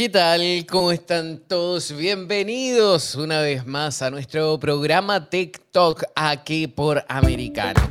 ¿Qué tal? ¿Cómo están todos? Bienvenidos una vez más a nuestro programa TikTok aquí por Americano.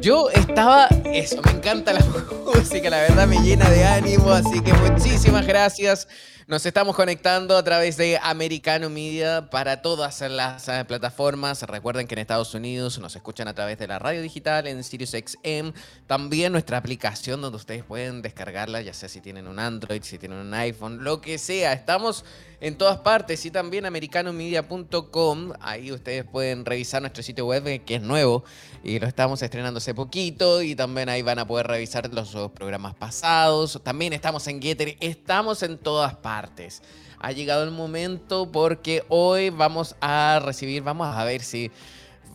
Yo estaba, eso, me encanta la música, la verdad me llena de ánimo, así que muchísimas gracias nos estamos conectando a través de Americano Media para todas las eh, plataformas. Recuerden que en Estados Unidos nos escuchan a través de la radio digital en SiriusXM. También nuestra aplicación donde ustedes pueden descargarla, ya sea si tienen un Android, si tienen un iPhone, lo que sea. Estamos en todas partes y también americanomedia.com. Ahí ustedes pueden revisar nuestro sitio web eh, que es nuevo y lo estamos estrenando hace poquito y también ahí van a poder revisar los programas pasados. También estamos en Getter, estamos en todas partes. Ha llegado el momento porque hoy vamos a recibir, vamos a ver si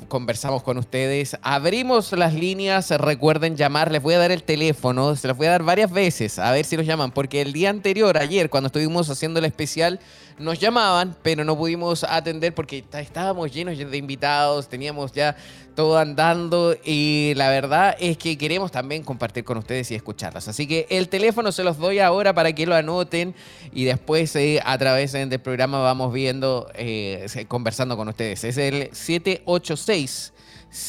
conversamos con ustedes. Abrimos las líneas, recuerden llamar, les voy a dar el teléfono, se los voy a dar varias veces, a ver si los llaman, porque el día anterior, ayer, cuando estuvimos haciendo el especial, nos llamaban, pero no pudimos atender porque estábamos llenos de invitados, teníamos ya todo andando y la verdad es que queremos también compartir con ustedes y escucharlas. Así que el teléfono se los doy ahora para que lo anoten y después eh, a través del programa vamos viendo, eh, conversando con ustedes. Es el 786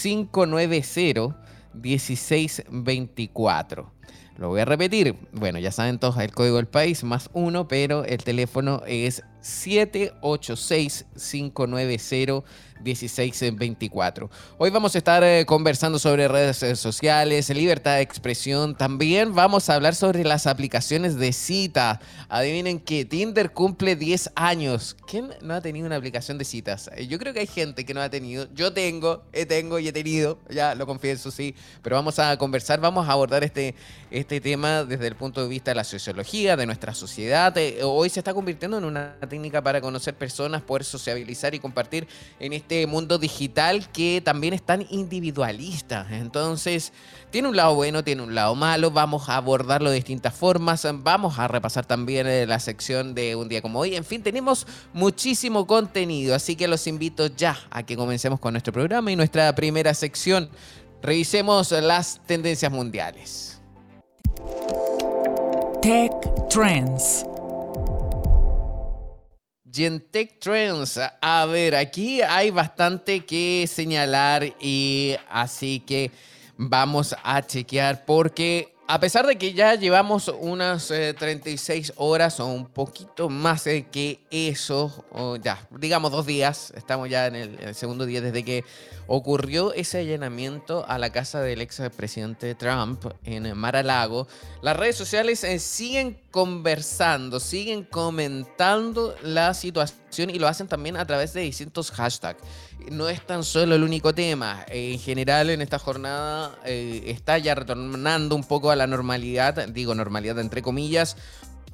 590 1624. Lo voy a repetir. Bueno, ya saben todos el código del país, más uno, pero el teléfono es 786 590 1624. Hoy vamos a estar eh, conversando sobre redes eh, sociales, libertad de expresión. También vamos a hablar sobre las aplicaciones de cita. Adivinen que Tinder cumple 10 años. ¿Quién no ha tenido una aplicación de citas? Eh, yo creo que hay gente que no ha tenido. Yo tengo, he tengo y he tenido, ya lo confieso, sí. Pero vamos a conversar, vamos a abordar este, este tema desde el punto de vista de la sociología, de nuestra sociedad. Hoy se está convirtiendo en una técnica para conocer personas, poder sociabilizar y compartir en este mundo digital que también es tan individualista. Entonces, tiene un lado bueno, tiene un lado malo. Vamos a abordarlo de distintas formas. Vamos a repasar también eh, la sección de un día como hoy. En fin, tenemos muchísimo contenido, así que los invito ya a que comencemos con nuestro programa y nuestra primera sección. Revisemos las tendencias mundiales. Tech Trends. Gentech Trends. A ver, aquí hay bastante que señalar y así que vamos a chequear porque a pesar de que ya llevamos unas 36 eh, horas o un poquito más eh, que eso, ya, digamos dos días, estamos ya en el, segundo día desde que ocurrió ese allanamiento a la casa del ex presidente Trump en Mar-a-Lago, las redes sociales eh, siguen conversando, siguen comentando la situación y lo hacen también a través de distintos hashtags no es tan solo el único tema. En general, en esta jornada eh, está ya retornando un poco a la normalidad, digo normalidad entre comillas,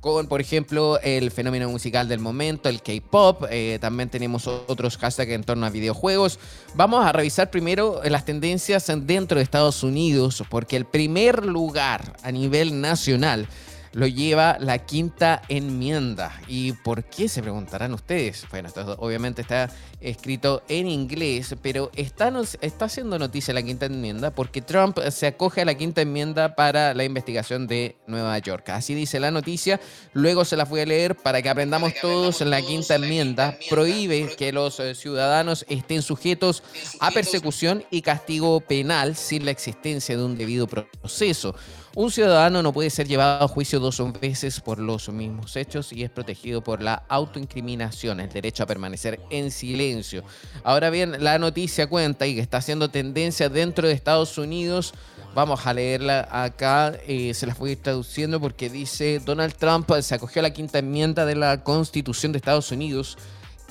con, por ejemplo, el fenómeno musical del momento, el K-pop. Eh, también tenemos otros hashtags en torno a videojuegos. Vamos a revisar primero las tendencias dentro de Estados Unidos, porque el primer lugar a nivel nacional lo lleva la quinta enmienda. ¿Y por qué se preguntarán ustedes? Bueno, esto obviamente está escrito en inglés, pero está, está haciendo noticia la quinta enmienda porque Trump se acoge a la quinta enmienda para la investigación de Nueva York. Así dice la noticia, luego se la voy a leer para que aprendamos todos. La quinta enmienda prohíbe que los eh, ciudadanos estén sujetos a persecución y castigo penal sin la existencia de un debido proceso. Un ciudadano no puede ser llevado a juicio dos veces por los mismos hechos y es protegido por la autoincriminación, el derecho a permanecer en silencio. Ahora bien, la noticia cuenta y que está haciendo tendencia dentro de Estados Unidos. Vamos a leerla acá, eh, se las voy a ir traduciendo porque dice Donald Trump se acogió a la quinta enmienda de la Constitución de Estados Unidos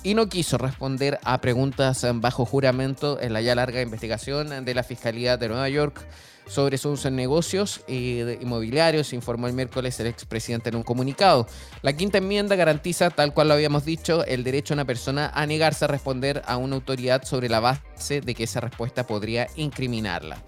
y no quiso responder a preguntas bajo juramento en la ya larga investigación de la Fiscalía de Nueva York sobre sus negocios inmobiliarios, informó el miércoles el expresidente en un comunicado. La quinta enmienda garantiza, tal cual lo habíamos dicho, el derecho a una persona a negarse a responder a una autoridad sobre la base de que esa respuesta podría incriminarla.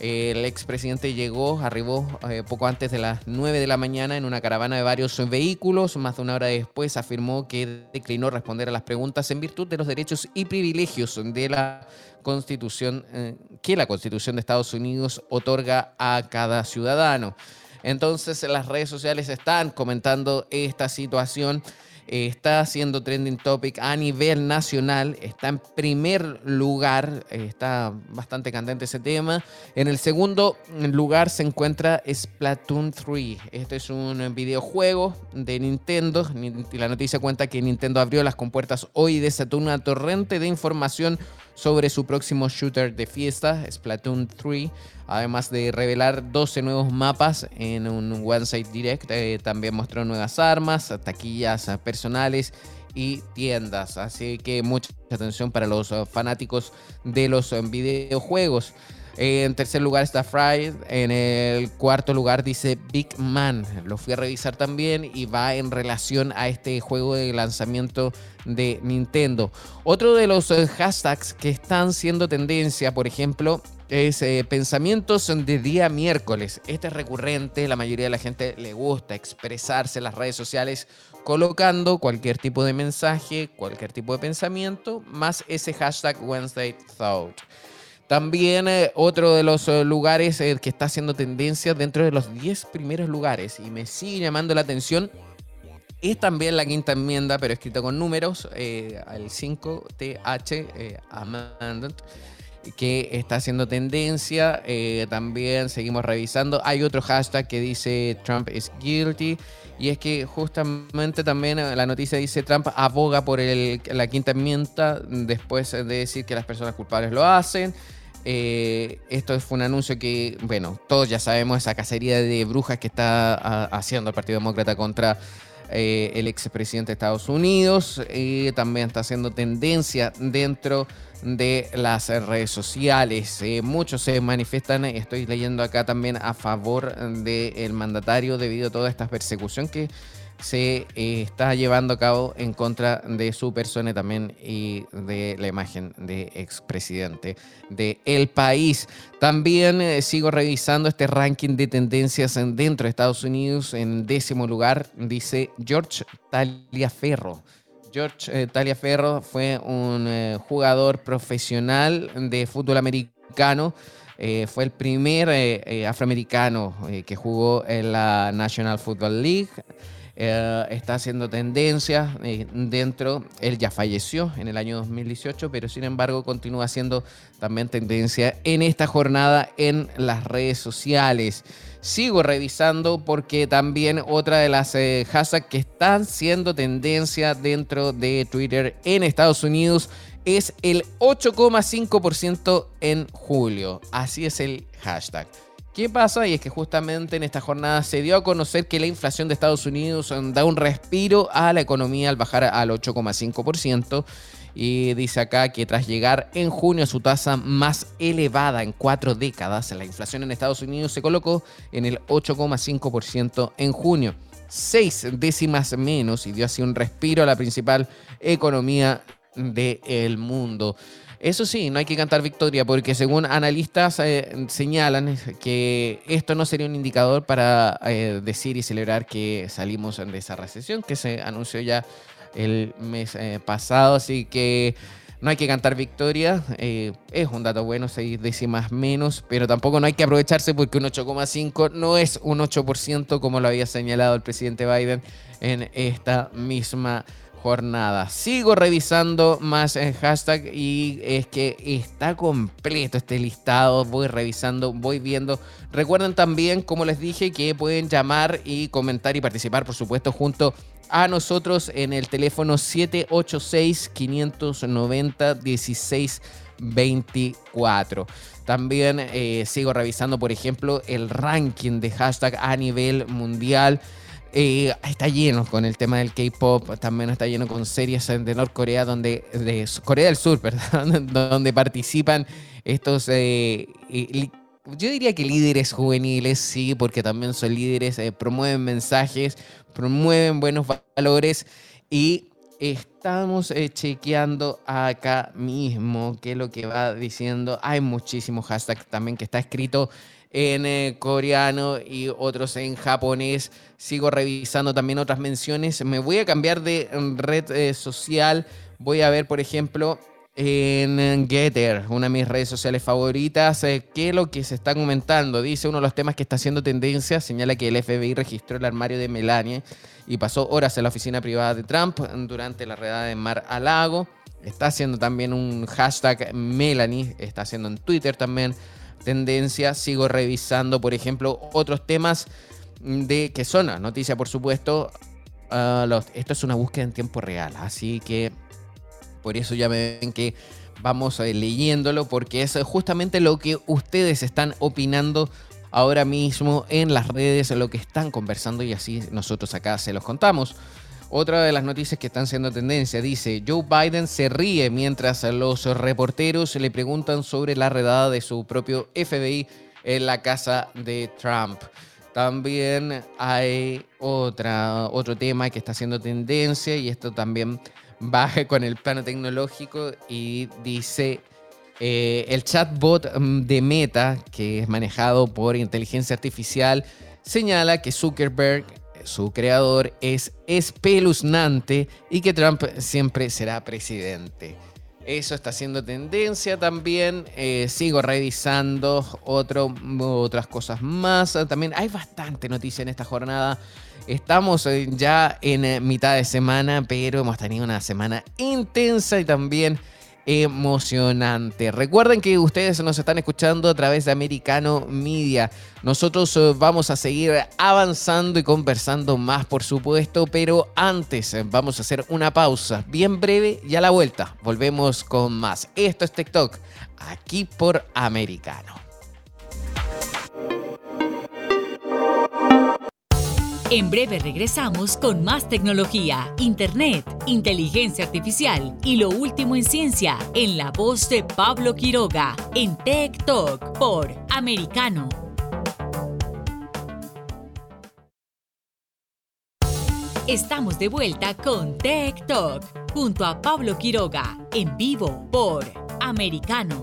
El expresidente llegó, arribó eh, poco antes de las 9 de la mañana en una caravana de varios vehículos. Más de una hora después afirmó que declinó responder a las preguntas en virtud de los derechos y privilegios de la Constitución eh, que la Constitución de Estados Unidos otorga a cada ciudadano. Entonces, las redes sociales están comentando esta situación está siendo trending topic a nivel nacional, está en primer lugar, está bastante candente ese tema. En el segundo lugar se encuentra Splatoon 3. Este es un videojuego de Nintendo. La noticia cuenta que Nintendo abrió las compuertas hoy y desató una torrente de información sobre su próximo shooter de fiesta, Splatoon 3, además de revelar 12 nuevos mapas en un One Side Direct. Eh, también mostró nuevas armas, taquillas personales y tiendas. Así que mucha atención para los fanáticos de los videojuegos. En tercer lugar está Fry. En el cuarto lugar dice Big Man. Lo fui a revisar también y va en relación a este juego de lanzamiento de Nintendo. Otro de los eh, hashtags que están siendo tendencia, por ejemplo, es eh, pensamientos de día miércoles. Este es recurrente, la mayoría de la gente le gusta expresarse en las redes sociales colocando cualquier tipo de mensaje, cualquier tipo de pensamiento, más ese hashtag Wednesday Thought. También eh, otro de los eh, lugares eh, que está haciendo tendencia dentro de los 10 primeros lugares y me sigue llamando la atención es también la quinta enmienda, pero escrito con números, al 5TH Amendment, que está haciendo tendencia. también seguimos revisando. Hay otro hashtag que dice Trump is guilty. Y es que justamente también la noticia dice Trump aboga por la quinta enmienda después de decir que las personas culpables lo hacen. Eh, esto fue un anuncio que, bueno, todos ya sabemos esa cacería de brujas que está haciendo el Partido Demócrata contra eh, el expresidente de Estados Unidos. y también está haciendo tendencia dentro de las redes sociales. Eh, muchos se manifiestan, estoy leyendo acá también a favor del mandatario debido a toda esta persecución que se eh, está llevando a cabo en contra de su persona también y de la imagen de expresidente del el país. También eh, sigo revisando este ranking de tendencias dentro de Estados Unidos. En décimo lugar dice George Taliaferro. George eh, Taliaferro fue un jugador profesional de fútbol americano. fue el primer afroamericano que jugó en la National Football League. Eh, está haciendo tendencia eh, dentro, él ya falleció en el año 2018, pero sin embargo continúa haciendo también tendencia en esta jornada en las redes sociales. Sigo revisando porque también otra de las eh, hashtags que están siendo tendencia dentro de Twitter en Estados Unidos es el 8,5% en julio. Así es el hashtag. ¿Qué pasa? Y es que justamente en esta jornada se dio a conocer que la inflación de Estados Unidos da un respiro a la economía al bajar al 8,5%. Y dice acá que tras llegar en junio a su tasa más elevada en cuatro décadas, la inflación en Estados Unidos se colocó en el 8,5% en junio. Seis décimas menos y dio así un respiro a la principal economía del mundo. Eso sí, no hay que cantar victoria porque según analistas eh, señalan que esto no sería un indicador para eh, decir y celebrar que salimos de esa recesión que se anunció ya el mes eh, pasado. Así que no hay que cantar victoria. es un dato bueno, seis décimas menos, pero tampoco no hay que aprovecharse porque un 8,5 no es un 8% como lo había señalado el presidente Biden en esta misma jornada. Sigo revisando más el hashtag y es que está completo este listado. Voy revisando, voy viendo. Recuerden también, como les dije, que pueden llamar y comentar y participar, por supuesto, junto a nosotros en el teléfono 786-590-1624. También eh, sigo revisando, por ejemplo, el ranking de hashtag a nivel mundial. Eh, está lleno con el tema del K-pop, también está lleno con series de Norcorea, donde, de Corea del Sur, perdón, donde participan estos, eh, yo diría que líderes juveniles, sí, porque también son líderes, eh, promueven mensajes, promueven buenos valores y estamos chequeando acá mismo qué es lo que va diciendo. Hay muchísimos hashtags también que está escrito en eh, coreano y otros en japonés. Sigo revisando también otras menciones. Me voy a cambiar de mm, red eh, social. Voy a ver, por ejemplo, en Getter, una de mis redes sociales favoritas, eh, qué es lo que se está comentando. Dice uno de los temas que está haciendo tendencia, señala que el FBI registró el armario de Melania y pasó horas en la oficina privada de Trump durante la redada de Mar a Lago. Está haciendo también un hashtag Melanie, está haciendo en Twitter también tendencia. Sigo revisando, por ejemplo, otros temas de que son noticia, por supuesto. Ah, esto es una búsqueda en tiempo real, así que por eso ya me ven que vamos eh, leyéndolo, porque es justamente lo que ustedes están opinando ahora mismo en las redes, lo que están conversando y así nosotros acá se los contamos. Otra de las noticias que están siendo tendencia dice, Joe Biden se ríe mientras los reporteros le preguntan sobre la redada de su propio FBI en la casa de Trump. También hay otra, otro tema que está haciendo tendencia y esto también va con el plano tecnológico y dice eh, el chatbot mm, de Meta, que es manejado por inteligencia artificial, señala que Zuckerberg su creador es espeluznante y que Trump siempre será presidente. Eso está haciendo tendencia también. Eh, sigo revisando otras cosas más. También hay bastante noticia en esta jornada. Estamos eh, ya en eh, mitad de semana, pero hemos tenido una semana intensa y también emocionante. Recuerden que ustedes nos están escuchando a través de Americano Media. Nosotros eh, vamos a seguir avanzando y conversando más, por supuesto, pero antes eh, vamos a hacer una pausa bien breve y a la vuelta volvemos con más. Esto es TikTok, aquí por Americano. En breve regresamos con más tecnología, internet, inteligencia artificial y lo último en ciencia en la voz de Pablo Quiroga en Tech Talk por Americano. Estamos de vuelta con Tech Talk junto a Pablo Quiroga en vivo por Americano.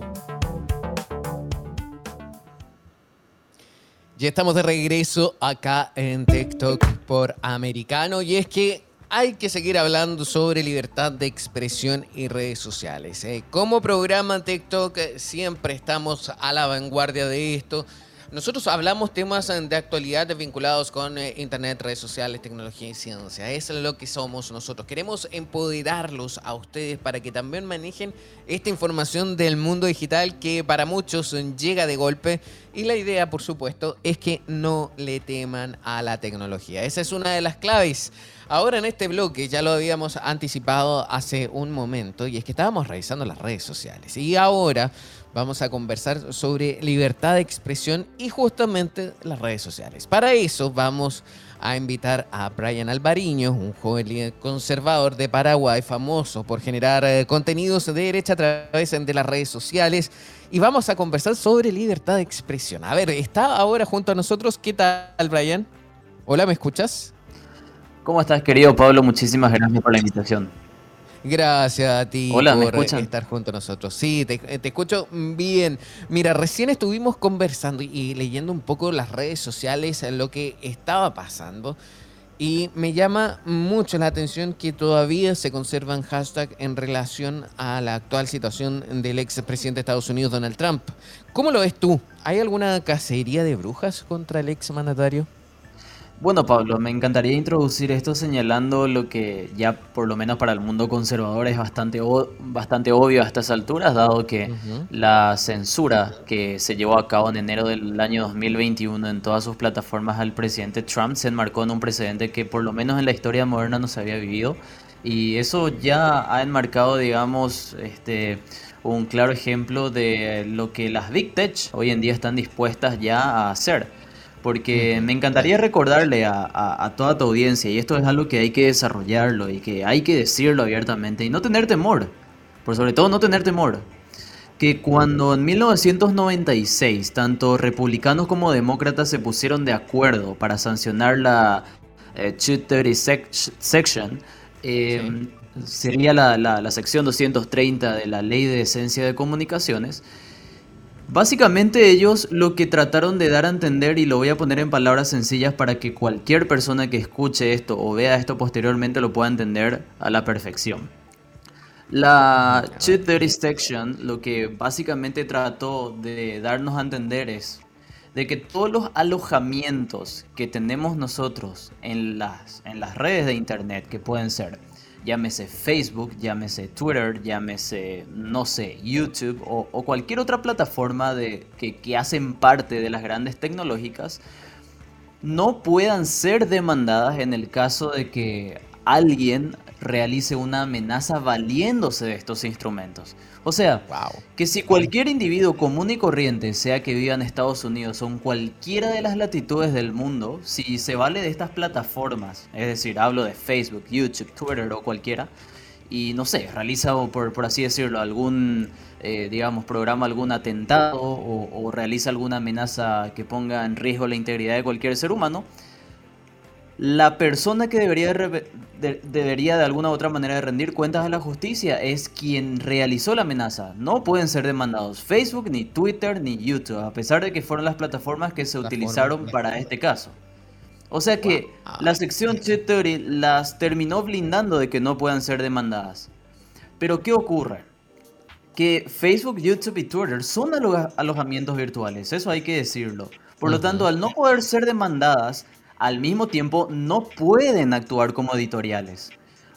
Ya estamos de regreso acá en TikTok por Americano y es que hay que seguir hablando sobre libertad de expresión y redes sociales. ¿eh? Como programa TikTok siempre estamos a la vanguardia de esto. Nosotros hablamos temas de actualidad vinculados con eh, Internet, redes sociales, tecnología y ciencia. Es lo que somos nosotros. Queremos empoderarlos a ustedes para que también manejen esta información del mundo digital que para muchos llega de golpe. Y la idea, por supuesto, es que no le teman a la tecnología. Esa es una de las claves. Ahora en este bloque ya lo habíamos anticipado hace un momento y es que estábamos revisando las redes sociales. Y ahora vamos a conversar sobre libertad de expresión y justamente las redes sociales. Para eso vamos a invitar a Brian Alvariño, un joven conservador de Paraguay, famoso por generar eh, contenidos de derecha a través de las redes sociales. Y vamos a conversar sobre libertad de expresión. A ver, está ahora junto a nosotros. ¿Qué tal, Brian? Hola, ¿me escuchas? ¿Cómo estás, querido Pablo? Muchísimas gracias por la invitación. Gracias a ti por estar junto a nosotros. Sí, te, escucho bien. Mira, recién estuvimos conversando y leyendo un poco las redes sociales, lo que estaba pasando. Y me llama mucho la atención que todavía se conservan hashtags en relación a la actual situación del ex presidente de Estados Unidos, Donald Trump. ¿Cómo lo ves tú? ¿Hay alguna cacería de brujas contra el ex mandatario? Bueno, Pablo, me encantaría introducir esto señalando lo que ya por lo menos para el mundo conservador es bastante, bastante obvio a estas alturas, dado que la censura que se llevó a cabo en enero del año 2021 en todas sus plataformas al presidente Trump se enmarcó en un precedente que por lo menos en la historia moderna no se había vivido. Y eso ya ha enmarcado, digamos, este, un claro ejemplo de lo que las Big Tech hoy en día están dispuestas ya a hacer. Porque me encantaría recordarle a, toda tu audiencia, y esto es algo que hay que desarrollarlo y que hay que decirlo abiertamente y no tener temor, por sobre todo no tener temor, que cuando en 1996 tanto republicanos como demócratas se pusieron de acuerdo para sancionar la eh, 230 section, eh, sería la, la sección 230 de la ley de esencia de comunicaciones, Básicamente ellos lo que trataron de dar a entender, y lo voy a poner en palabras sencillas para que cualquier persona que escuche esto o vea esto posteriormente lo pueda entender a la perfección. La Chip Section lo que básicamente trató de darnos a entender es de que todos los alojamientos que tenemos nosotros en las, en las redes de internet, que pueden ser llámese Facebook, llámese Twitter, llámese, no sé, YouTube o, cualquier otra plataforma de, que, que hacen parte de las grandes tecnológicas, no puedan ser demandadas en el caso de que alguien realice una amenaza valiéndose de estos instrumentos. O sea, que si cualquier individuo común y corriente, sea que viva en Estados Unidos o en cualquiera de las latitudes del mundo, si se vale de estas plataformas, es decir, hablo de Facebook, YouTube, Twitter o cualquiera, y no sé, realiza, por, por así decirlo, algún, eh, digamos, programa algún atentado o realiza alguna amenaza que ponga en riesgo la integridad de cualquier ser humano, la persona que debería de, debería de alguna u otra manera de rendir cuentas a la justicia es quien realizó la amenaza. No pueden ser demandados Facebook, ni Twitter, ni YouTube, a pesar de que fueron las plataformas que se utilizaron para este caso. O sea que la sección Theory las terminó blindando de que no puedan ser demandadas. Pero ¿qué ocurre? Que Facebook, YouTube y Twitter son alojamientos virtuales, eso hay que decirlo. Por lo tanto, al no poder ser demandadas, al mismo tiempo no pueden actuar como editoriales.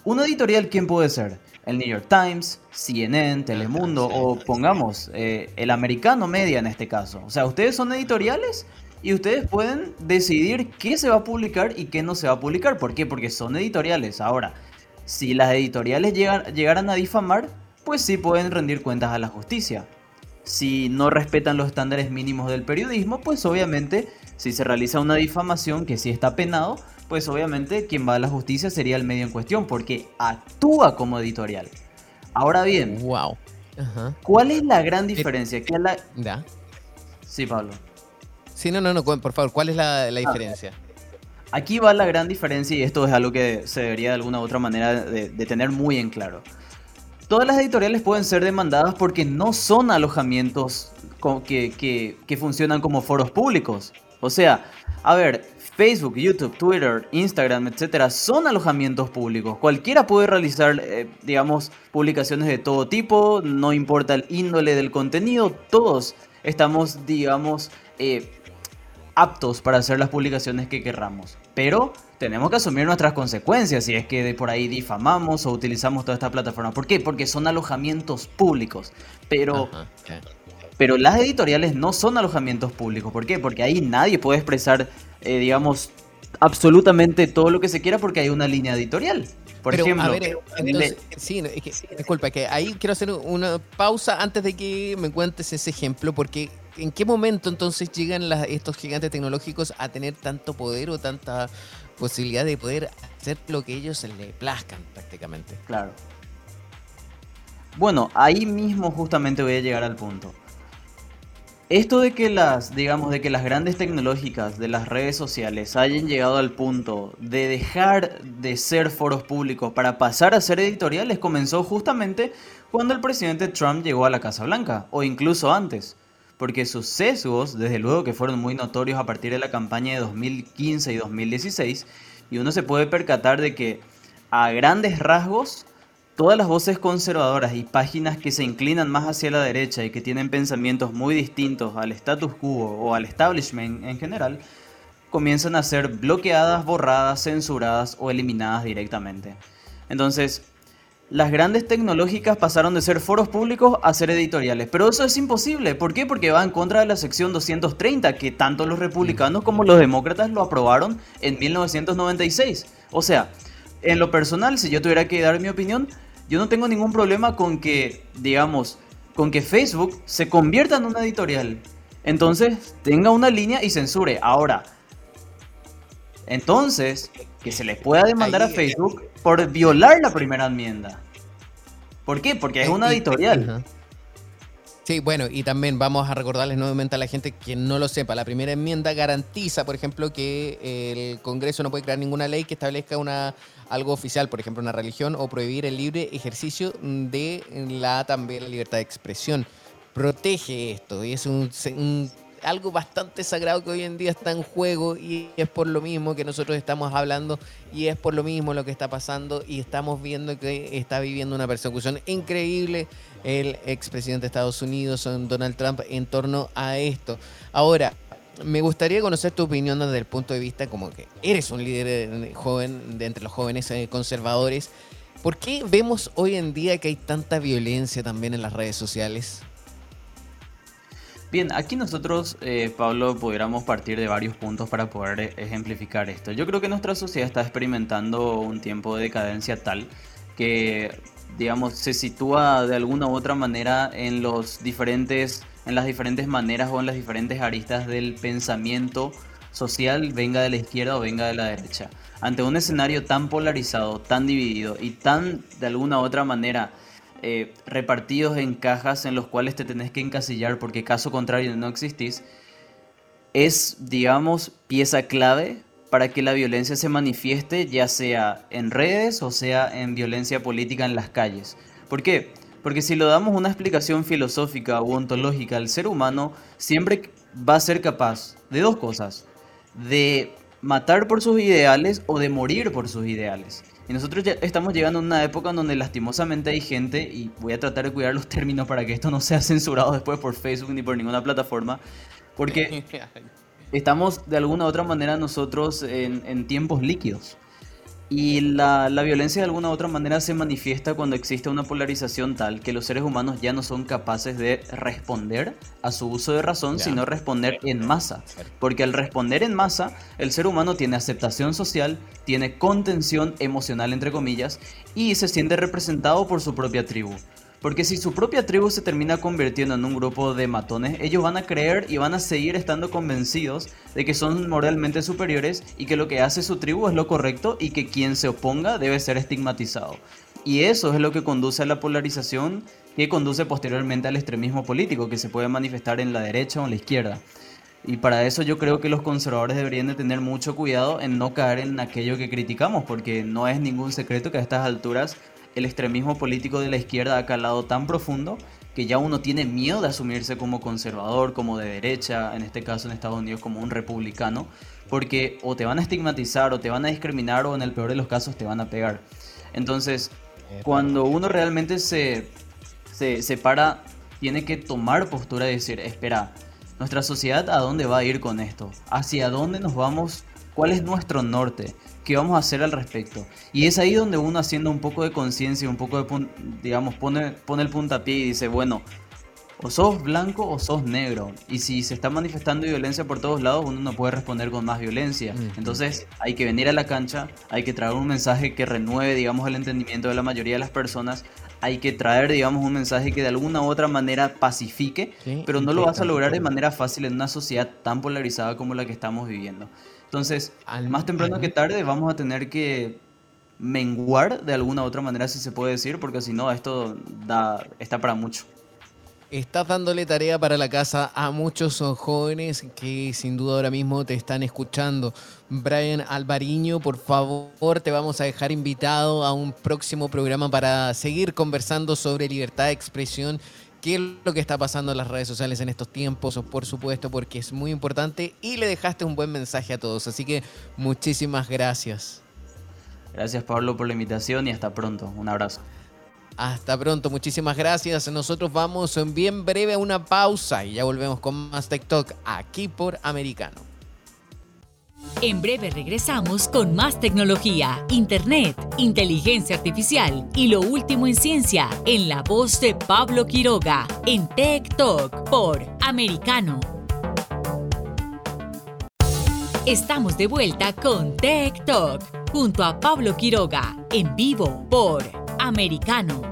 ¿Un editorial quién puede ser? El New York Times, CNN, Telemundo o pongamos eh, el americano media en este caso. O sea, ustedes son editoriales y ustedes pueden decidir qué se va a publicar y qué no se va a publicar. ¿Por qué? Porque son editoriales. Ahora, si las editoriales llegan, llegaran a difamar, pues sí pueden rendir cuentas a la justicia. Si no respetan los estándares mínimos del periodismo, pues obviamente si se realiza una difamación que sí está penado, pues obviamente quien va a la justicia sería el medio en cuestión, porque actúa como editorial. Ahora bien, wow. ¿cuál es la gran diferencia? ¿Qué la... Sí, Pablo. Sí, no, no, no, por favor, ¿cuál es la, ah. diferencia? Aquí va la gran diferencia y esto es algo que se debería de alguna u otra manera de, tener muy en claro. Todas las editoriales pueden ser demandadas porque no son alojamientos que, que funcionan como foros públicos. O sea, a ver, Facebook, YouTube, Twitter, Instagram, etcétera, son alojamientos públicos. Cualquiera puede realizar, eh, digamos, publicaciones de todo tipo, no importa el índole del contenido, todos estamos, digamos, eh, aptos para hacer las publicaciones que querramos. Pero tenemos que asumir nuestras consecuencias si es que de por ahí difamamos o utilizamos toda esta plataforma. ¿Por qué? Porque son alojamientos públicos. Pero pero las editoriales no son alojamientos públicos. ¿Por qué? Porque ahí nadie puede expresar, eh, digamos, absolutamente todo lo que se quiera porque hay una línea editorial. Por ejemplo, a ver, entonces, sí, disculpa, que ahí quiero hacer una pausa antes de que me cuentes ese ejemplo, porque ¿en qué momento entonces llegan estos gigantes tecnológicos a tener tanto poder o tanta posibilidad de poder hacer lo que ellos les plazcan prácticamente? Claro. Bueno, ahí mismo justamente voy a llegar al punto. Esto de que las, digamos, de que las grandes tecnológicas de las redes sociales hayan llegado al punto de dejar de ser foros públicos para pasar a ser editoriales comenzó justamente cuando el presidente Trump llegó a la Casa Blanca, o incluso antes, porque sus sesgos, desde luego que fueron muy notorios a partir de la campaña de 2015 y 2016, y uno se puede percatar de que a grandes rasgos Todas las voces conservadoras y páginas que se inclinan más hacia la derecha y que tienen pensamientos muy distintos al status quo o al establishment en general, comienzan a ser bloqueadas, borradas, censuradas o eliminadas directamente. Entonces, las grandes tecnológicas pasaron de ser foros públicos a ser editoriales. Pero eso es imposible. ¿Por qué? Porque va en contra de la sección 230, que tanto los republicanos como los demócratas lo aprobaron en 1996. O sea, en lo personal, si yo tuviera que dar mi opinión, yo no tengo ningún problema con que, digamos, con que Facebook se convierta en una editorial. Entonces, tenga una línea y censure. Ahora, Entonces, que se les pueda demandar a Facebook por violar la primera enmienda. ¿Por qué? Porque es una editorial. Sí, bueno, y también vamos a recordarles nuevamente a la gente que no lo sepa. La primera enmienda garantiza, por ejemplo, que el Congreso no puede crear ninguna ley que establezca una algo oficial, por ejemplo, una religión, o prohibir el libre ejercicio de la también la libertad de expresión. Protege esto y es un algo bastante sagrado que hoy en día está en juego y es por lo mismo que nosotros estamos hablando y es por lo mismo lo que está pasando y estamos viendo que está viviendo una persecución increíble el expresidente de Estados Unidos, Donald Trump, en torno a esto. Ahora, me gustaría conocer tu opinión desde el punto de vista como que eres un líder eh, joven de entre los jóvenes eh, conservadores. ¿Por qué vemos hoy en día que hay tanta violencia también en las redes sociales? Bien, aquí nosotros, eh, Pablo, pudiéramos partir de varios puntos para poder e-, ejemplificar esto. Yo creo que nuestra sociedad está experimentando un tiempo de decadencia tal que, digamos, se sitúa de alguna u otra manera en los diferentes, en las diferentes maneras o en las diferentes aristas del pensamiento social, venga de la izquierda o venga de la derecha. Ante un escenario tan polarizado, tan dividido y tan, de alguna u otra manera, eh, repartidos en cajas en los cuales te tenés que encasillar porque caso contrario no existís, es, digamos, pieza clave para que la violencia se manifieste ya sea en redes o sea en violencia política en las calles. ¿Por qué? Porque si lo damos una explicación filosófica o ontológica, el ser humano siempre va a ser capaz de dos cosas, de matar por sus ideales o de morir por sus ideales. Y nosotros ya estamos llegando a una época en donde lastimosamente hay gente, y voy a tratar de cuidar los términos para que esto no sea censurado después por Facebook ni por ninguna plataforma, porque estamos de alguna u otra manera nosotros en, en tiempos líquidos. Y la, la, violencia de alguna u otra manera se manifiesta cuando existe una polarización tal que los seres humanos ya no son capaces de responder a su uso de razón, sino responder en masa. Porque al responder en masa, el ser humano tiene aceptación social, tiene contención emocional, entre comillas, y se siente representado por su propia tribu. Porque si su propia tribu se termina convirtiendo en un grupo de matones, ellos van a creer y van a seguir estando convencidos de que son moralmente superiores y que lo que hace su tribu es lo correcto y que quien se oponga debe ser estigmatizado. Y eso es lo que conduce a la polarización que conduce posteriormente al extremismo político que se puede manifestar en la derecha o en la izquierda. Y para eso yo creo que los conservadores deberían de tener mucho cuidado en no caer en aquello que criticamos, porque no es ningún secreto que a estas alturas el extremismo político de la izquierda ha calado tan profundo que ya uno tiene miedo de asumirse como conservador, como de derecha, en este caso en Estados Unidos como un republicano, porque o te van a estigmatizar o te van a discriminar o en el peor de los casos te van a pegar. Entonces, cuando uno realmente se, se, se para, tiene que tomar postura y decir, espera, nuestra sociedad a dónde va a ir con esto, hacia dónde nos vamos, cuál es nuestro norte qué vamos a hacer al respecto. Y es ahí donde uno haciendo un poco de conciencia, un poco de, digamos, pone, pone el puntapié y dice, bueno, o sos blanco o sos negro. Y si se está manifestando violencia por todos lados, uno no puede responder con más violencia. Entonces hay que venir a la cancha, hay que traer un mensaje que renueve, digamos, el entendimiento de la mayoría de las personas. Hay que traer, digamos, un mensaje que de alguna u otra manera pacifique, pero no lo vas a lograr de manera fácil en una sociedad tan polarizada como la que estamos viviendo. Entonces, más temprano que tarde vamos a tener que menguar de alguna u otra manera, si se puede decir, porque si no, esto da, está para mucho. Estás dándole tarea para la casa a muchos jóvenes que sin duda ahora mismo te están escuchando. Brian Alvariño, por favor, te vamos a dejar invitado a un próximo programa para seguir conversando sobre libertad de expresión qué es lo que está pasando en las redes sociales en estos tiempos, por supuesto, porque es muy importante y le dejaste un buen mensaje a todos. Así que muchísimas gracias. Gracias Pablo por la invitación y hasta pronto. Un abrazo. Hasta pronto, muchísimas gracias. Nosotros vamos en bien breve a una pausa y ya volvemos con más TikTok aquí por Americano. En breve regresamos con más tecnología, internet, inteligencia artificial y lo último en ciencia en la voz de Pablo Quiroga en Tech Talk por Americano. Estamos de vuelta con Tech Talk junto a Pablo Quiroga en vivo por Americano.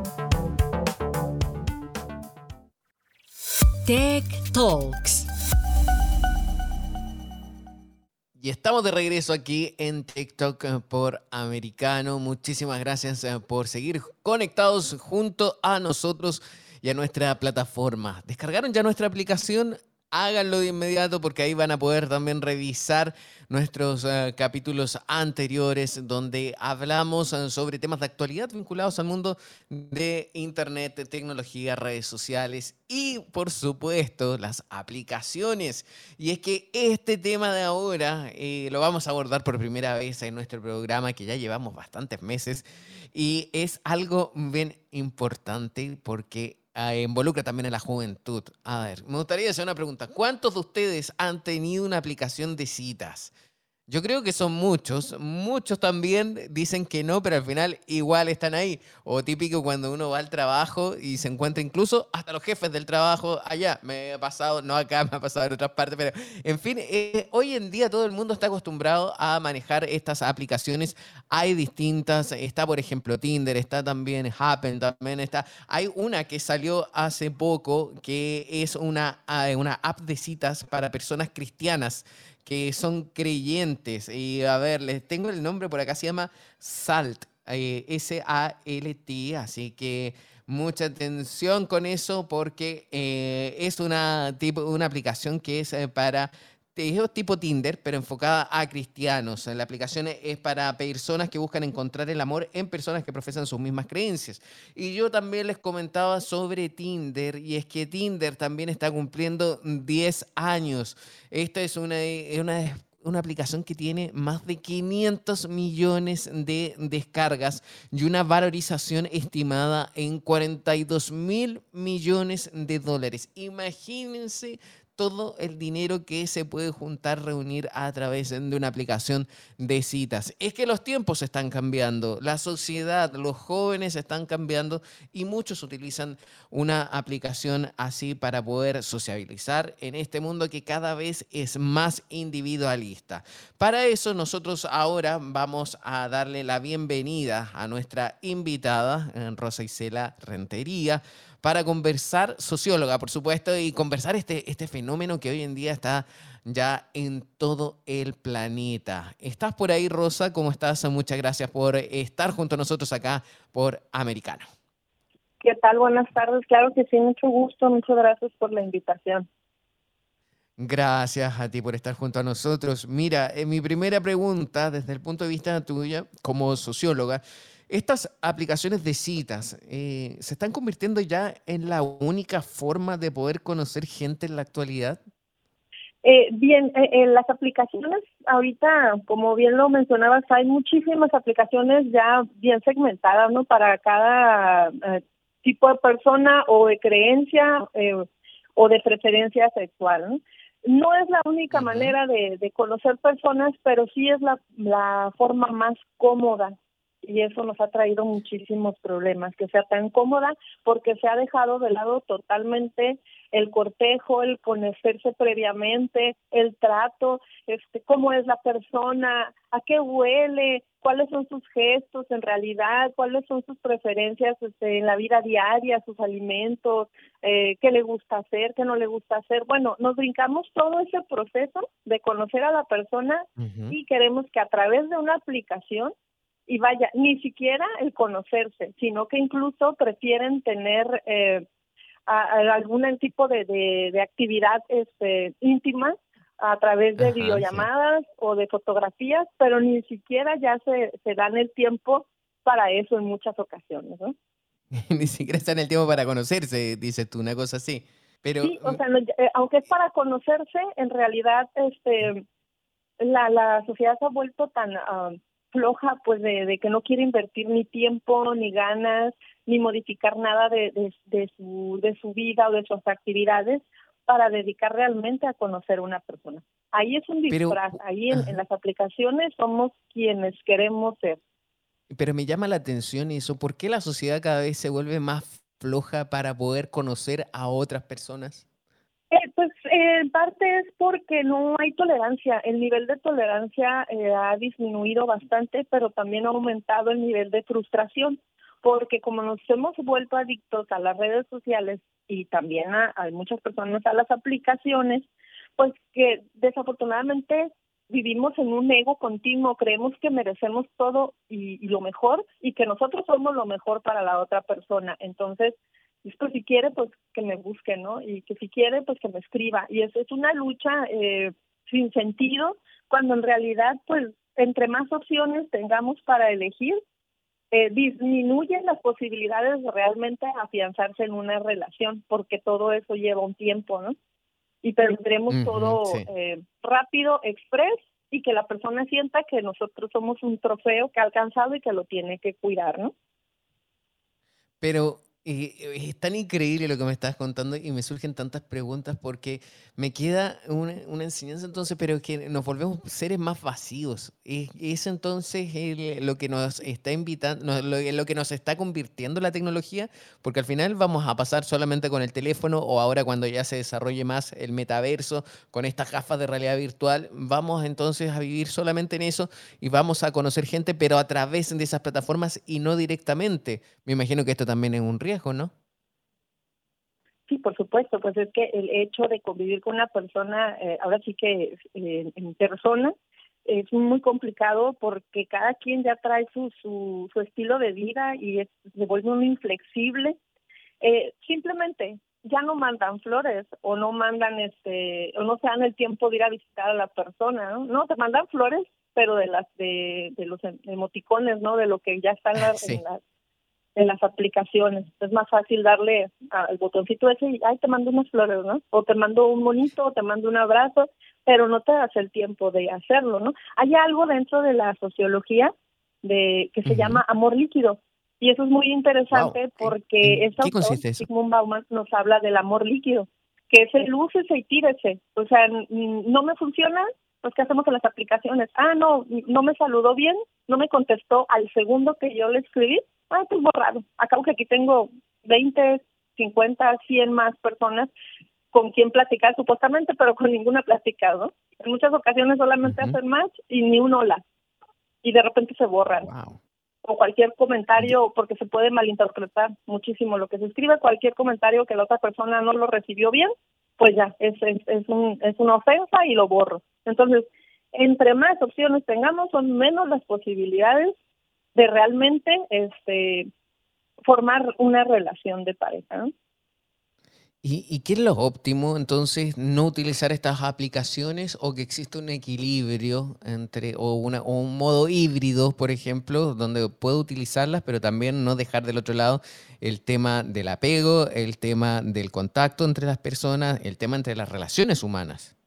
Tech Talks Y estamos de regreso aquí en TikTok eh, por Americano. Muchísimas gracias eh, por seguir conectados junto a nosotros y a nuestra plataforma. ¿Descargaron ya nuestra aplicación? Háganlo de inmediato porque ahí van a poder también revisar nuestros eh, capítulos anteriores donde hablamos eh, sobre temas de actualidad vinculados al mundo de Internet, tecnología, redes sociales y por supuesto las aplicaciones. Y es que este tema de ahora eh, lo vamos a abordar por primera vez en nuestro programa que ya llevamos bastantes meses y es algo bien importante porque Ah, involucra también a la juventud. A ver, me gustaría hacer una pregunta. ¿Cuántos de ustedes han tenido una aplicación de citas? Yo creo que son muchos. Muchos también dicen que no, pero al final igual están ahí. O típico cuando uno va al trabajo y se encuentra incluso hasta los jefes del trabajo allá. Me ha pasado, no acá, me ha pasado en otras partes, pero en fin, eh, hoy en día todo el mundo está acostumbrado a manejar estas aplicaciones. Hay distintas. Está, por ejemplo, Tinder, está también Happen, también está. Hay una que salió hace poco que es una, ah, una app de citas para personas cristianas que son creyentes. Y a ver, les tengo el nombre por acá, se llama SALT, eh, S-A-L-T, así que mucha atención con eso porque eh, es una, tipo, una aplicación que es eh, para es tipo Tinder, pero enfocada a cristianos. La aplicación es para personas que buscan encontrar el amor en personas que profesan sus mismas creencias. Y yo también les comentaba sobre Tinder, y es que Tinder también está cumpliendo 10 años. Esta es una, una una aplicación que tiene más de 500 millones de descargas y una valorización estimada en 42 mil millones de dólares. Imagínense todo el dinero que se puede juntar, reunir a través de una aplicación de citas. Es que los tiempos están cambiando, la sociedad, los jóvenes están cambiando y muchos utilizan una aplicación así para poder sociabilizar en este mundo que cada vez es más individualista. Para eso nosotros ahora vamos a darle la bienvenida a nuestra invitada, Rosa Isela Rentería para conversar, socióloga, por supuesto, y conversar este, este fenómeno que hoy en día está ya en todo el planeta. ¿Estás por ahí, Rosa? ¿Cómo estás? Muchas gracias por estar junto a nosotros acá por Americano. ¿Qué tal? Buenas tardes. Claro que sí, mucho gusto. Muchas gracias por la invitación. Gracias a ti por estar junto a nosotros. Mira, eh, mi primera pregunta desde el punto de vista tuya como socióloga estas aplicaciones de citas eh, se están convirtiendo ya en la única forma de poder conocer gente en la actualidad. Eh, bien, eh, en las aplicaciones, ahorita, como bien lo mencionabas, hay muchísimas aplicaciones ya bien segmentadas, ¿no? Para cada tipo de persona o de creencia o de preferencia sexual, ¿no? No es la única manera de, de, conocer personas, pero sí es la, la forma más cómoda y eso nos ha traído muchísimos problemas, que sea tan cómoda porque se ha dejado de lado totalmente el cortejo, el conocerse previamente, el trato, este, cómo es la persona, a qué huele, cuáles son sus gestos en realidad, cuáles son sus preferencias este, en la vida diaria, sus alimentos, eh, qué le gusta hacer, qué no le gusta hacer. Bueno, nos brincamos todo ese proceso de conocer a la persona y queremos que a través de una aplicación y vaya, ni siquiera el conocerse, sino que incluso prefieren tener eh, algún tipo de, de, actividad este, íntima a través de videollamadas o de fotografías, pero ni siquiera ya se, se dan el tiempo para eso en muchas ocasiones, ¿no? ni siquiera están el tiempo para conocerse, dices tú, una cosa así. Pero... Sí, o sea, eh, aunque es para conocerse, en realidad este, la, la sociedad se ha vuelto tan... Ah, floja pues de, que no quiere invertir ni tiempo ni ganas ni modificar nada de, de, su de su vida o de sus actividades para dedicar realmente a conocer una persona. Ahí es un disfraz ahí en, las aplicaciones somos quienes queremos ser. Pero me llama la atención eso ¿por qué la sociedad cada vez se vuelve más floja para poder conocer a otras personas eh, pues en parte es porque no hay tolerancia. El nivel de tolerancia eh, ha disminuido bastante, pero también ha aumentado el nivel de frustración, porque como nos hemos vuelto adictos a las redes sociales y también a, muchas personas a las aplicaciones, pues que desafortunadamente vivimos en un ego continuo, creemos que merecemos todo y, lo mejor y que nosotros somos lo mejor para la otra persona. Entonces, pues si quiere, pues que me busque, ¿no? Y que si quiere, pues que me escriba. Y eso es una lucha eh, sin sentido, cuando en realidad, pues, entre más opciones tengamos para elegir, eh, disminuyen las posibilidades de realmente afianzarse en una relación, porque todo eso lleva un tiempo, ¿no? Y tendremos todo eh, rápido, express, y que la persona sienta que nosotros somos un trofeo que ha alcanzado y que lo tiene que cuidar, ¿no? Pero es tan increíble lo que me estás contando y me surgen tantas preguntas porque me queda una, enseñanza entonces, pero es que nos volvemos seres más vacíos. Es, es entonces lo que nos está invitando, lo, lo, que nos está convirtiendo la tecnología, porque al final vamos a pasar solamente con el teléfono o ahora cuando ya se desarrolle más el metaverso, con estas gafas de realidad virtual, vamos entonces a vivir solamente en eso y vamos a conocer gente, pero a través de esas plataformas y no directamente. Me imagino que esto también es un riesgo ¿no? Sí, por supuesto, pues es que el hecho de convivir con una persona, eh, ahora sí que eh, en persona, es muy complicado porque cada quien ya trae su, su, su estilo de vida y se vuelve muy inflexible. Eh, simplemente ya no mandan flores o no mandan este o no se dan el tiempo de ir a visitar a la persona, ¿no? No, te mandan flores, pero de las de, de los emoticones, ¿no? De lo que ya están en las en las aplicaciones. Es más fácil darle al botoncito ese y, ay, te mando unas flores, ¿no? O te mando un monito, o te mando un abrazo, pero no te das el tiempo de hacerlo, ¿no? Hay algo dentro de la sociología de que se llama amor líquido. Y eso es muy interesante porque ese autor, Sigmund Bauman, nos habla del amor líquido, que es el úsese y tírese. O sea, no me funciona, pues ¿qué hacemos en las aplicaciones? Ah, no, no me saludó bien, no me contestó al segundo que yo le escribí, ah, pues borrado. Acabo que aquí tengo 20, 50, 100 más personas con quien platicar supuestamente, pero con ninguna platicado. En muchas ocasiones solamente hacen match y ni un hola. Y de repente se borran. O cualquier comentario, porque se puede malinterpretar muchísimo lo que se escribe, cualquier comentario que la otra persona no lo recibió bien, pues ya, es, es, es, un, es una ofensa y lo borro. Entonces, entre más opciones tengamos, son menos las posibilidades de realmente este formar una relación de pareja. ¿Y, qué es lo óptimo entonces? ¿No utilizar estas aplicaciones o que existe un equilibrio entre, o, una, o un modo híbrido, por ejemplo, donde puedo utilizarlas, pero también no dejar del otro lado el tema del apego, el tema del contacto entre las personas, el tema entre las relaciones humanas?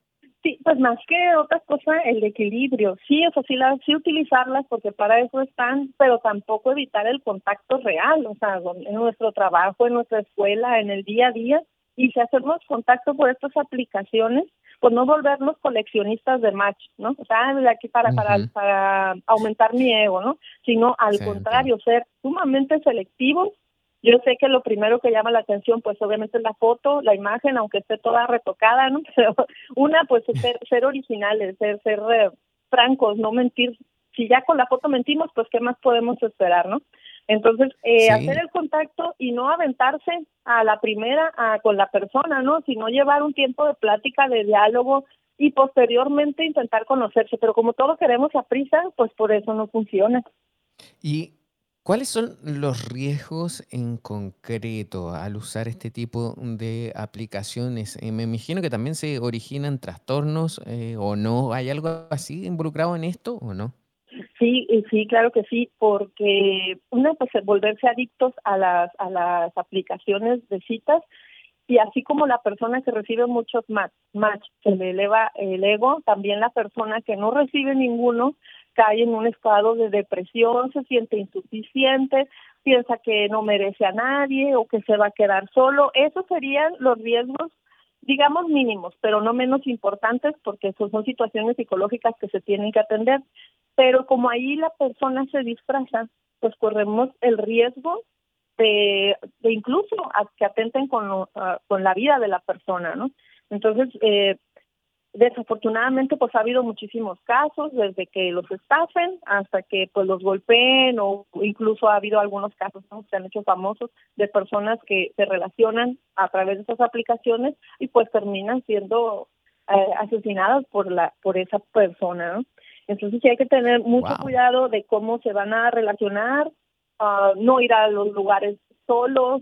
Pues más que otra cosa, el equilibrio. Sí, eso sí, la, sí utilizarlas porque para eso están, pero tampoco evitar el contacto real, o sea, en nuestro trabajo, en nuestra escuela, en el día a día. Y si hacemos contacto por estas aplicaciones, pues no volvernos coleccionistas de match, ¿no? O sea, de aquí para, para, para aumentar mi ego, ¿no? Sino al contrario, ser sumamente selectivos yo sé que lo primero que llama la atención, pues obviamente es la foto, la imagen, aunque esté toda retocada, ¿no? Pero una, pues ser, ser originales, ser, ser eh, francos, no mentir. Si ya con la foto mentimos, pues qué más podemos esperar, ¿no? Entonces, eh, hacer el contacto y no aventarse a la primera a, con la persona, ¿no? Sino llevar un tiempo de plática, de diálogo y posteriormente intentar conocerse. Pero como todos queremos a prisa, pues por eso no funciona. Y ¿Cuáles son los riesgos en concreto al usar este tipo de aplicaciones? Eh, me imagino que también se originan trastornos eh, o no. ¿Hay algo así involucrado en esto o no? Sí, sí, claro que sí, porque una, pues volverse adictos a las, a las aplicaciones de citas y así como la persona que recibe muchos match, match se le eleva el ego, también la persona que no recibe ninguno cae en un estado de depresión, se siente insuficiente, piensa que no merece a nadie o que se va a quedar solo. Esos serían los riesgos, digamos, mínimos, pero no menos importantes porque son situaciones psicológicas que se tienen que atender. Pero como ahí la persona se disfraza, pues corremos el riesgo de, incluso a que atenten con, con la vida de la persona, ¿no? Entonces, eh, Desafortunadamente, pues ha habido muchísimos casos, desde que los estafen hasta que pues los golpeen o incluso ha habido algunos casos que se han hecho famosos de personas que se relacionan a través de esas aplicaciones y pues terminan siendo asesinadas por la por esa persona. Entonces sí hay que tener mucho cuidado de cómo se van a relacionar, ah, no ir a los lugares solos,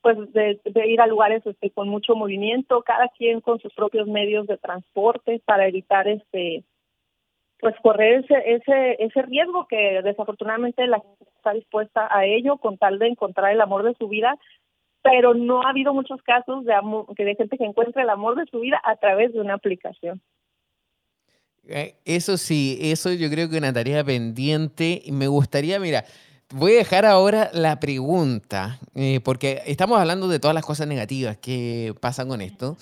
pues de, ir a lugares este, con mucho movimiento, cada quien con sus propios medios de transporte para evitar este pues correr ese ese ese riesgo que desafortunadamente la gente está dispuesta a ello con tal de encontrar el amor de su vida pero no ha habido muchos casos de amor, de gente que encuentra el amor de su vida a través de una aplicación eh, eso sí, eso yo creo que es una tarea pendiente. Me gustaría, mira, voy a dejar ahora la pregunta, eh, porque estamos hablando de todas las cosas negativas que pasan con esto.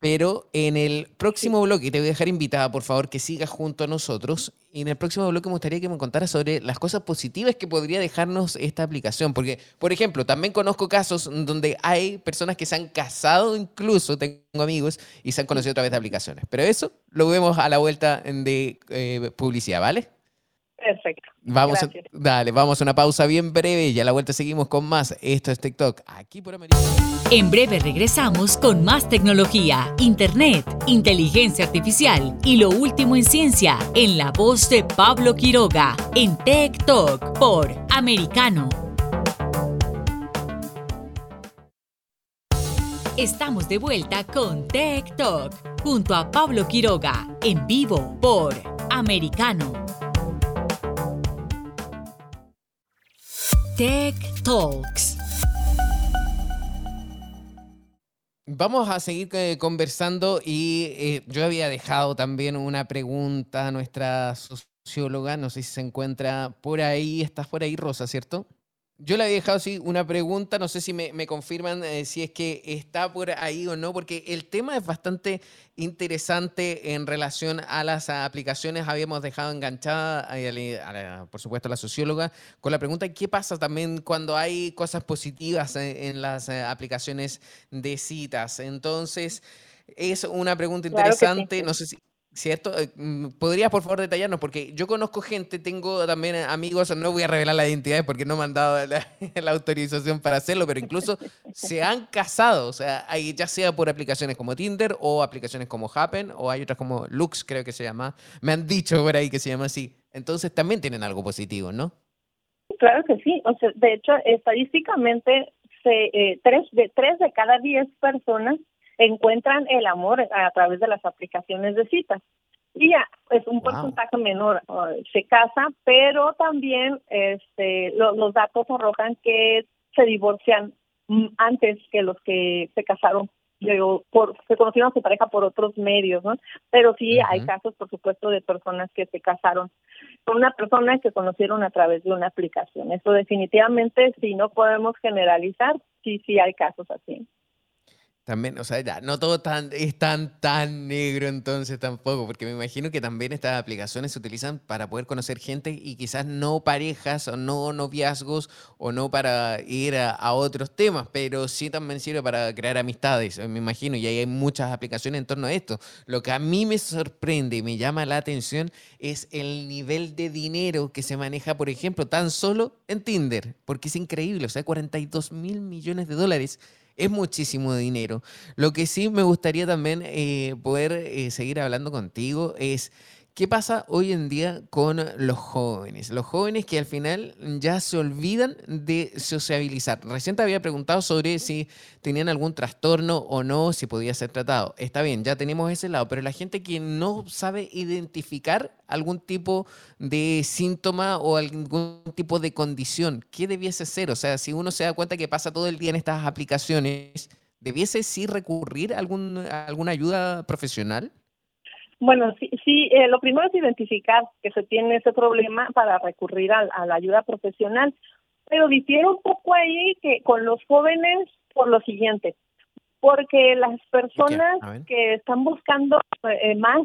Pero en el próximo bloque, te voy a dejar invitada, por favor, que sigas junto a nosotros. Y en el próximo bloque me gustaría que me contaras sobre las cosas positivas que podría dejarnos esta aplicación. Porque, por ejemplo, también conozco casos donde hay personas que se han casado incluso, tengo amigos, y se han conocido a través de aplicaciones. Pero eso lo vemos a la vuelta de eh, publicidad, ¿vale? Perfecto. Vamos a, dale, vamos a una pausa bien breve y a la vuelta seguimos con más. Esto es TikTok, aquí por América. En breve regresamos con más tecnología, internet, inteligencia artificial y lo último en ciencia en la voz de Pablo Quiroga en TikTok por Americano. Estamos de vuelta con Tech Talk junto a Pablo Quiroga en vivo por Americano. Tech Talks. Vamos a seguir eh, conversando y eh, yo había dejado también una pregunta a nuestra socióloga, no sé si se encuentra por ahí, estás por ahí Rosa, ¿cierto? Yo le había dejado así una pregunta, no sé si me, confirman eh, si es que está por ahí o no, porque el tema es bastante interesante en relación a las aplicaciones. Habíamos dejado enganchada, por supuesto, a la socióloga con la pregunta, ¿qué pasa también cuando hay cosas positivas en, las eh, aplicaciones de citas? Entonces, es una pregunta interesante, no sé si... ¿Cierto? Eh, mm, ¿Podrías, por favor, detallarnos? Porque yo conozco gente, tengo también amigos, no voy a revelar la identidad porque no me han dado la, autorización para hacerlo, pero incluso se han casado, o sea, ya sea por aplicaciones como Tinder o aplicaciones como Happen o hay otras como Lux, creo que se llama. Me han dicho por ahí que se llama así. Entonces también tienen algo positivo, ¿no? Claro que sí. O sea, de hecho, estadísticamente, se, eh, tres, de, tres de cada diez personas encuentran el amor a través de las aplicaciones de citas. Y ya, es un porcentaje menor se casa, pero también este, los datos arrojan que se divorcian antes que los que se casaron por, se conocieron a su pareja por otros medios, ¿no? Pero sí hay casos, por supuesto, de personas que se casaron con una persona que conocieron a través de una aplicación. Eso definitivamente, si no podemos generalizar, sí, sí hay casos así. También, o sea, ya, no todo tan, es tan, tan negro entonces tampoco, porque me imagino que también estas aplicaciones se utilizan para poder conocer gente y quizás no parejas o no noviazgos o no para ir a, otros temas, pero sí también sirve para crear amistades, me imagino, y hay muchas aplicaciones en torno a esto. Lo que a mí me sorprende y me llama la atención es el nivel de dinero que se maneja, por ejemplo, tan solo en Tinder, porque es increíble, o sea, 42 mil millones de dólares es muchísimo dinero. Lo que sí me gustaría también eh, poder eh, seguir hablando contigo es ¿Qué pasa hoy en día con los jóvenes? Los jóvenes que al final ya se olvidan de sociabilizar. Recién te había preguntado sobre si tenían algún trastorno o no, si podía ser tratado. Está bien, ya tenemos ese lado, pero la gente que no sabe identificar algún tipo de síntoma o algún tipo de condición, ¿qué debiese ser? O sea, si uno se da cuenta que pasa todo el día en estas aplicaciones, ¿debiese sí recurrir a, algún, a alguna ayuda profesional? Bueno, sí, sí eh, lo primero es identificar que se tiene ese problema para recurrir a, la ayuda profesional, pero difiere un poco ahí que con los jóvenes por lo siguiente, porque las personas que están buscando eh, más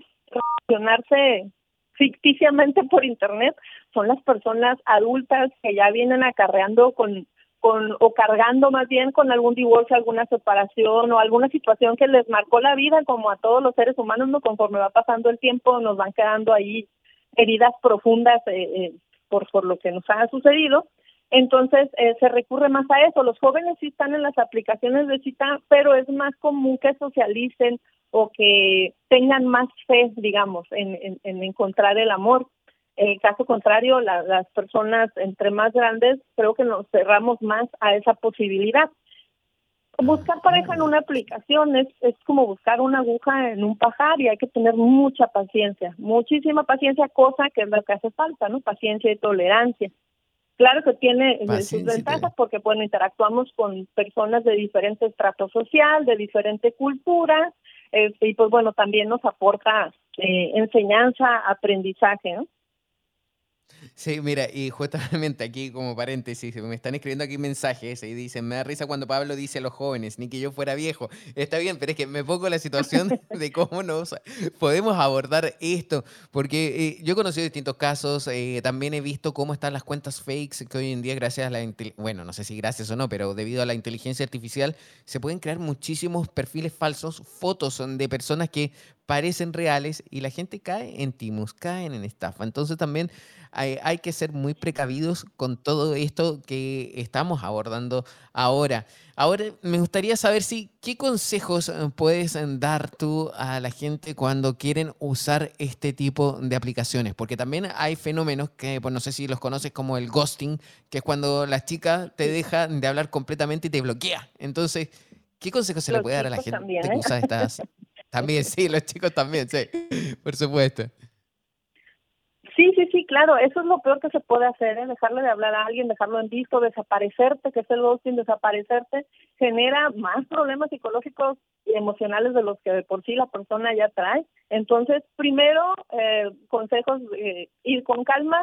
relacionarse ficticiamente por internet son las personas adultas que ya vienen acarreando con con, o cargando más bien con algún divorcio, alguna separación o alguna situación que les marcó la vida, como a todos los seres humanos, no conforme va pasando el tiempo, nos van quedando ahí heridas profundas eh, eh, por, por lo que nos ha sucedido. Entonces eh, se recurre más a eso. Los jóvenes sí están en las aplicaciones de cita, pero es más común que socialicen o que tengan más fe, digamos, en, encontrar el amor. En caso contrario, las personas entre más grandes creo que nos cerramos más a esa posibilidad. Buscar pareja en una aplicación es, es como buscar una aguja en un pajar y hay que tener mucha paciencia, muchísima paciencia, cosa que es lo que hace falta, ¿no? Paciencia y tolerancia. Claro que tiene eh, sus ventajas porque, bueno, interactuamos con personas de diferente estrato social, de diferente cultura, este, y pues bueno, también nos aporta eh, enseñanza, aprendizaje, ¿no? Sí, mira, y justamente aquí como paréntesis, me están escribiendo aquí mensajes y dicen, me da risa cuando Pablo dice a los jóvenes, ni que yo fuera viejo. Está bien, pero es que me pongo la situación de cómo nos podemos abordar esto, porque eh, yo he conocido distintos casos, eh, también he visto cómo están las cuentas fakes que hoy en día gracias a la, bueno, no sé si gracias o no, pero debido a la inteligencia artificial se pueden crear muchísimos perfiles falsos, fotos de personas que parecen reales y la gente cae en timus, caen en estafa. Entonces también hay, que ser muy precavidos con todo esto que estamos abordando ahora. Ahora me gustaría saber si qué consejos eh, puedes eh, dar tú a la gente cuando quieren usar este tipo de aplicaciones, porque también hay fenómenos que pues no sé si los conoces como el ghosting, que es cuando la chica te deja de hablar completamente y te bloquea. Entonces, ¿qué consejos se le puede dar a la gente que ¿eh? usa estas También, sí, los chicos también, sí, por supuesto. Sí, sí, sí, claro, eso es lo peor que se puede hacer, ¿eh? dejarle de hablar a alguien, dejarlo en visto, desaparecerte, que es el ghosting, desaparecerte, genera más problemas psicológicos y emocionales de los que de por sí la persona ya trae. Entonces, primero, eh, consejos, eh, ir con calma,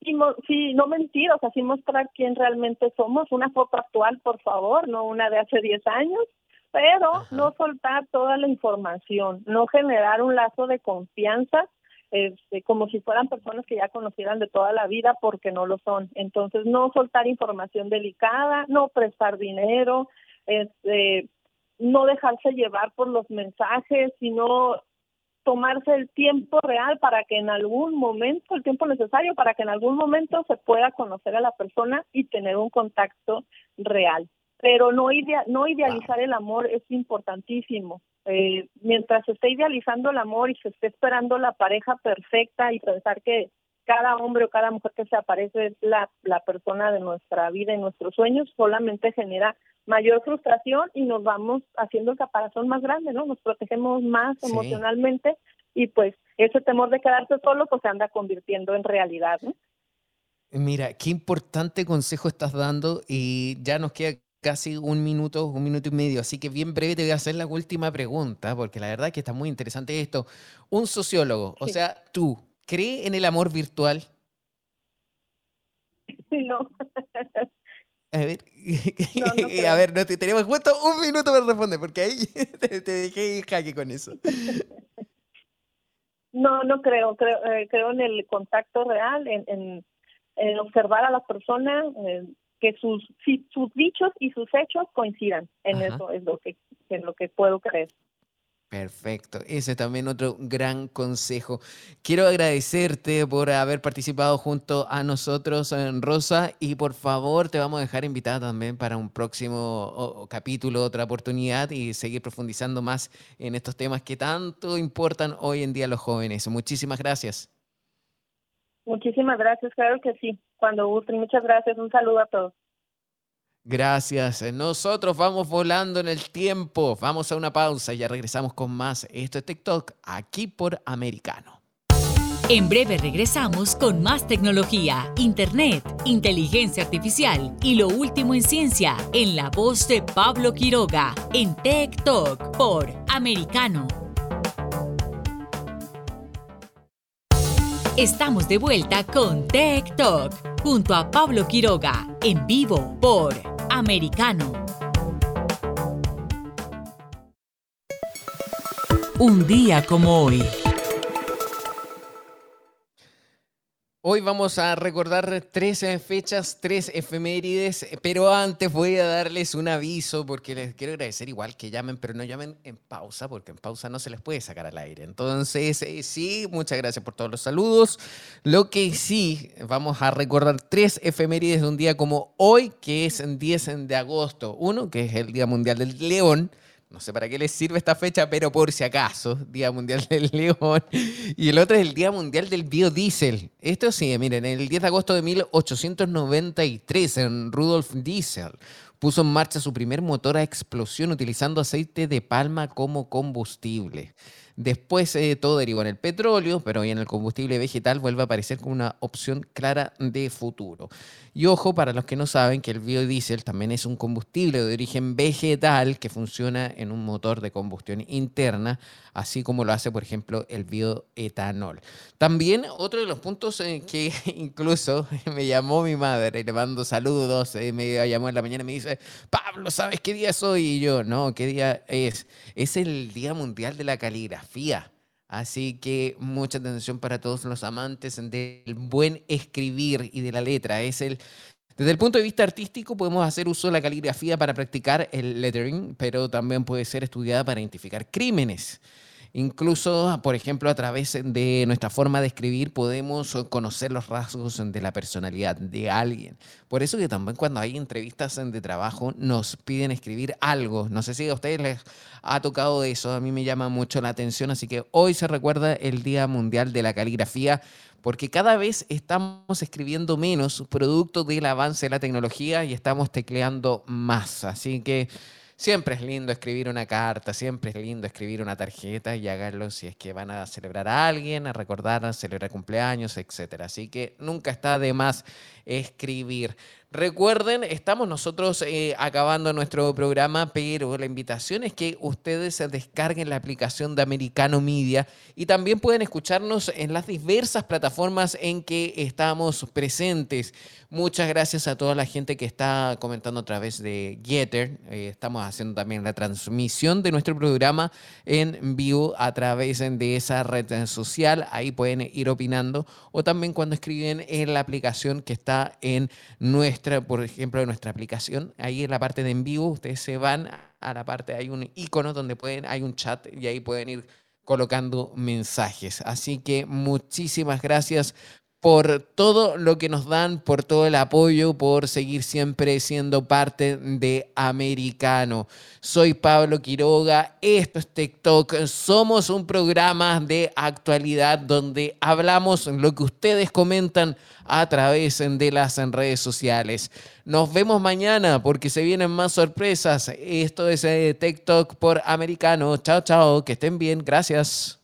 y sí, no mentir, o sea, sí mostrar quién realmente somos, una foto actual, por favor, no una de hace 10 años, pero no soltar toda la información, no generar un lazo de confianza este, como si fueran personas que ya conocieran de toda la vida porque no lo son. Entonces, no soltar información delicada, no prestar dinero, este, no dejarse llevar por los mensajes, sino tomarse el tiempo real para que en algún momento, el tiempo necesario para que en algún momento se pueda conocer a la persona y tener un contacto real pero no, no idealizar el amor es importantísimo. Eh, mientras se esté idealizando el amor y se esté esperando la pareja perfecta y pensar que cada hombre o cada mujer que se aparece es la, la persona de nuestra vida y nuestros sueños, solamente genera mayor frustración y nos vamos haciendo el caparazón más grande, ¿no? Nos protegemos más emocionalmente y pues ese temor de quedarse solo pues se anda convirtiendo en realidad, ¿no? Mira, qué importante consejo estás dando y ya nos queda casi un minuto, un minuto y medio. Así que bien breve te voy a hacer la última pregunta, porque la verdad que está muy interesante esto. Un sociólogo, o sea, tú, ¿cree en el amor virtual? No. A ver, a ver, no, tenemos justo un minuto para responder, porque ahí te, dejé jaque con eso. No, no creo, creo, eh, creo en el contacto real, en, en, observar a las personas, que sus, sus dichos y sus hechos coincidan. En eso es lo que, en lo que puedo creer. Perfecto, ese también otro gran consejo. Quiero agradecerte por haber participado junto a nosotros, en Rosa, y por favor te vamos a dejar invitada también para un próximo capítulo, otra oportunidad y seguir profundizando más en estos temas que tanto importan hoy en día a los jóvenes. Muchísimas gracias. Muchísimas gracias, claro que sí cuando gusten. Muchas gracias. Un saludo a todos. Gracias. Nosotros vamos volando en el tiempo. Vamos a una pausa y ya regresamos con más. Esto es TikTok aquí por Americano. En breve regresamos con más tecnología, internet, inteligencia artificial y lo último en ciencia en la voz de Pablo Quiroga en TikTok por Americano. Estamos de vuelta con Tech Talk junto a Pablo Quiroga en vivo por Americano. Un día como hoy. Hoy vamos a recordar tres fechas, tres efemérides, pero antes voy a darles un aviso porque les quiero agradecer igual que llamen, pero no llamen en pausa porque en pausa no se les puede sacar al aire. Entonces, eh, sí, muchas gracias por todos los saludos. Lo que sí, vamos a recordar tres efemérides de un día como hoy, que es el 10 de agosto. Uno, que es el Día Mundial del León. No sé para qué les sirve esta fecha, pero por si acaso, Día Mundial del León. Y el otro es el Día Mundial del Biodiesel. Esto sí, miren, el 10 de agosto de 1893, en Rudolf Diesel puso en marcha su primer motor a explosión utilizando aceite de palma como combustible. Después eh, todo derivó en el petróleo, pero hoy en el combustible vegetal vuelve a aparecer como una opción clara de futuro. Y ojo, para los que no saben, que el biodiesel también es un combustible de origen vegetal que funciona en un motor de combustión interna, así como lo hace, por ejemplo, el bioetanol. También otro de los puntos en que incluso me llamó mi madre, le mando saludos, eh, me llamó en la mañana y me dice, Pablo, ¿sabes qué día es hoy? Y yo, no, ¿qué día es? Es el Día Mundial de la Caligrafía. Así que mucha atención para todos los amantes del buen escribir y de la letra. Es el, desde el punto de vista artístico podemos hacer uso de la caligrafía para practicar el lettering, pero también puede ser estudiada para identificar crímenes. Incluso, por ejemplo, a través de nuestra forma de escribir podemos conocer los rasgos de la personalidad de alguien. Por eso que también cuando hay entrevistas de trabajo nos piden escribir algo. No sé si a ustedes les ha tocado eso, a mí me llama mucho la atención, así que hoy se recuerda el Día Mundial de la Caligrafía porque cada vez estamos escribiendo menos producto del avance de la tecnología y estamos tecleando más. Así que Siempre es lindo escribir una carta, siempre es lindo escribir una tarjeta y háganlo si es que van a celebrar a alguien, a recordar, a celebrar cumpleaños, etc. Así que nunca está de más escribir. Recuerden, estamos nosotros eh, acabando nuestro programa, pero la invitación es que ustedes descarguen la aplicación de Americano Media y también pueden escucharnos en las diversas plataformas en que estamos presentes. Muchas gracias a toda la gente que está comentando a través de Getter. Eh, estamos haciendo también la transmisión de nuestro programa en vivo a través de esa red social. Ahí pueden ir opinando o también cuando escriben en la aplicación que está en nuestro por ejemplo, de nuestra aplicación, ahí en la parte de en vivo, ustedes se van a la parte, hay un icono donde pueden, hay un chat y ahí pueden ir colocando mensajes. Así que muchísimas gracias por todo lo que nos dan, por todo el apoyo, por seguir siempre siendo parte de Americano. Soy Pablo Quiroga, esto es TikTok, somos un programa de actualidad donde hablamos lo que ustedes comentan a través de las redes sociales. Nos vemos mañana porque se vienen más sorpresas. Esto es eh, TikTok por Americano. Chao, chao, que estén bien, gracias.